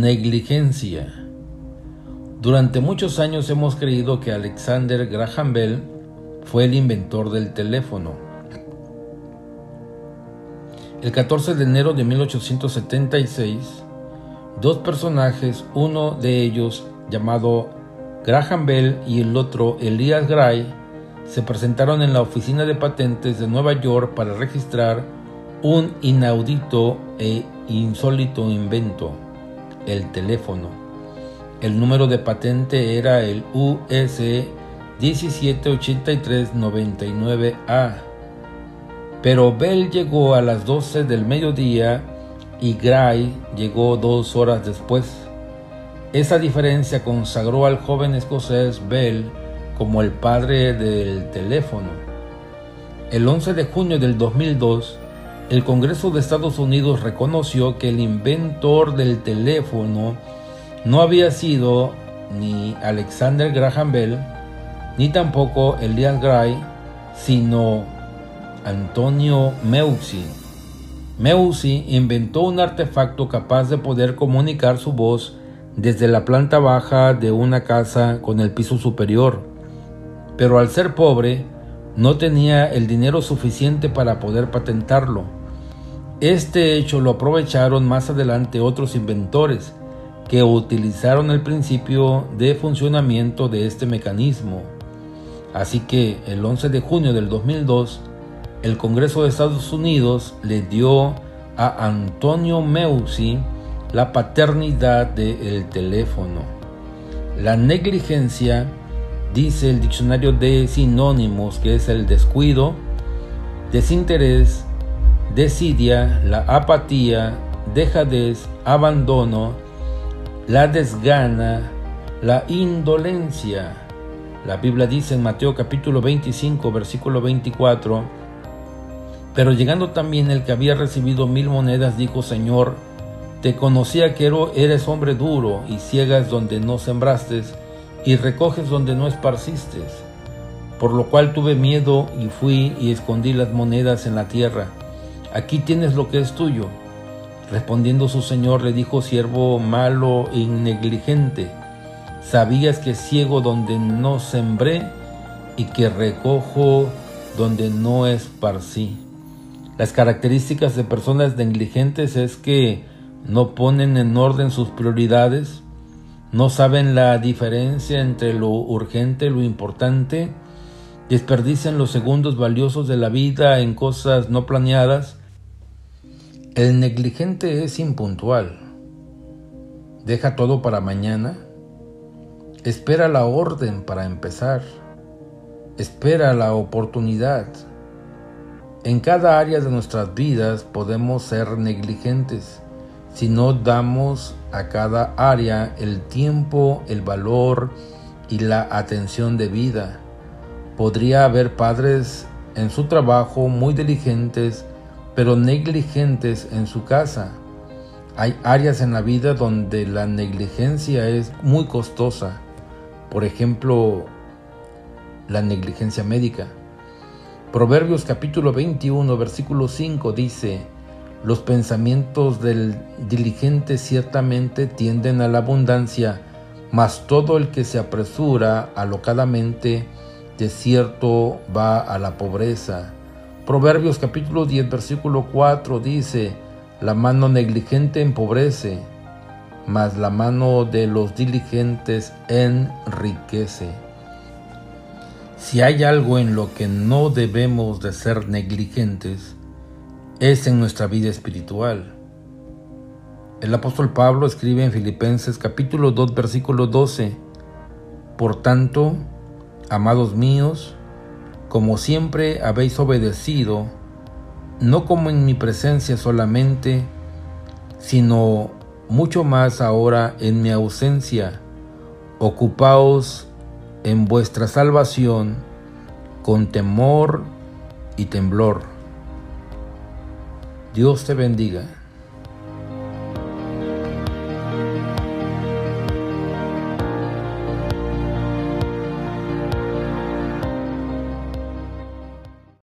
Negligencia. Durante muchos años hemos creído que Alexander Graham Bell fue el inventor del teléfono. El 14 de enero de 1876, dos personajes, uno de ellos llamado Graham Bell y el otro Elias Gray, se presentaron en la oficina de patentes de Nueva York para registrar un inaudito e insólito invento, el teléfono. El número de patente era el US 178399A. Pero Bell llegó a las 12 del mediodía y Gray llegó dos horas después. Esa diferencia consagró al joven escocés Bell como el padre del teléfono. El 11 de junio del 2002, el Congreso de Estados Unidos reconoció que el inventor del teléfono no había sido ni Alexander Graham Bell, ni tampoco Elias Gray, sino Antonio Meucci. Meucci inventó un artefacto capaz de poder comunicar su voz desde la planta baja de una casa con el piso superior pero al ser pobre no tenía el dinero suficiente para poder patentarlo. Este hecho lo aprovecharon más adelante otros inventores que utilizaron el principio de funcionamiento de este mecanismo. Así que el 11 de junio del 2002, el Congreso de Estados Unidos le dio a Antonio Meucci la paternidad del teléfono. La negligencia dice el diccionario de sinónimos que es el descuido, desinterés, desidia, la apatía, dejadez, abandono, la desgana, la indolencia. La Biblia dice en Mateo capítulo 25, versículo 24, pero llegando también el que había recibido mil monedas, dijo, Señor, te conocía que eres hombre duro y ciegas donde no sembraste y recoges donde no esparciste. Por lo cual tuve miedo y fui y escondí las monedas en la tierra. Aquí tienes lo que es tuyo. Respondiendo su señor le dijo, siervo malo e negligente, sabías que ciego donde no sembré y que recojo donde no esparcí. Las características de personas negligentes es que no ponen en orden sus prioridades, no saben la diferencia entre lo urgente y lo importante, desperdician los segundos valiosos de la vida en cosas no planeadas. El negligente es impuntual, deja todo para mañana, espera la orden para empezar, espera la oportunidad. En cada área de nuestras vidas podemos ser negligentes si no damos a cada área el tiempo, el valor y la atención debida. Podría haber padres en su trabajo muy diligentes, pero negligentes en su casa. Hay áreas en la vida donde la negligencia es muy costosa. Por ejemplo, la negligencia médica. Proverbios capítulo 21, versículo 5 dice, los pensamientos del diligente ciertamente tienden a la abundancia, mas todo el que se apresura alocadamente, de cierto va a la pobreza. Proverbios capítulo 10 versículo 4 dice, la mano negligente empobrece, mas la mano de los diligentes enriquece. Si hay algo en lo que no debemos de ser negligentes, es en nuestra vida espiritual. El apóstol Pablo escribe en Filipenses capítulo 2 versículo 12, Por tanto, amados míos, como siempre habéis obedecido, no como en mi presencia solamente, sino mucho más ahora en mi ausencia, ocupaos en vuestra salvación con temor y temblor Dios te bendiga.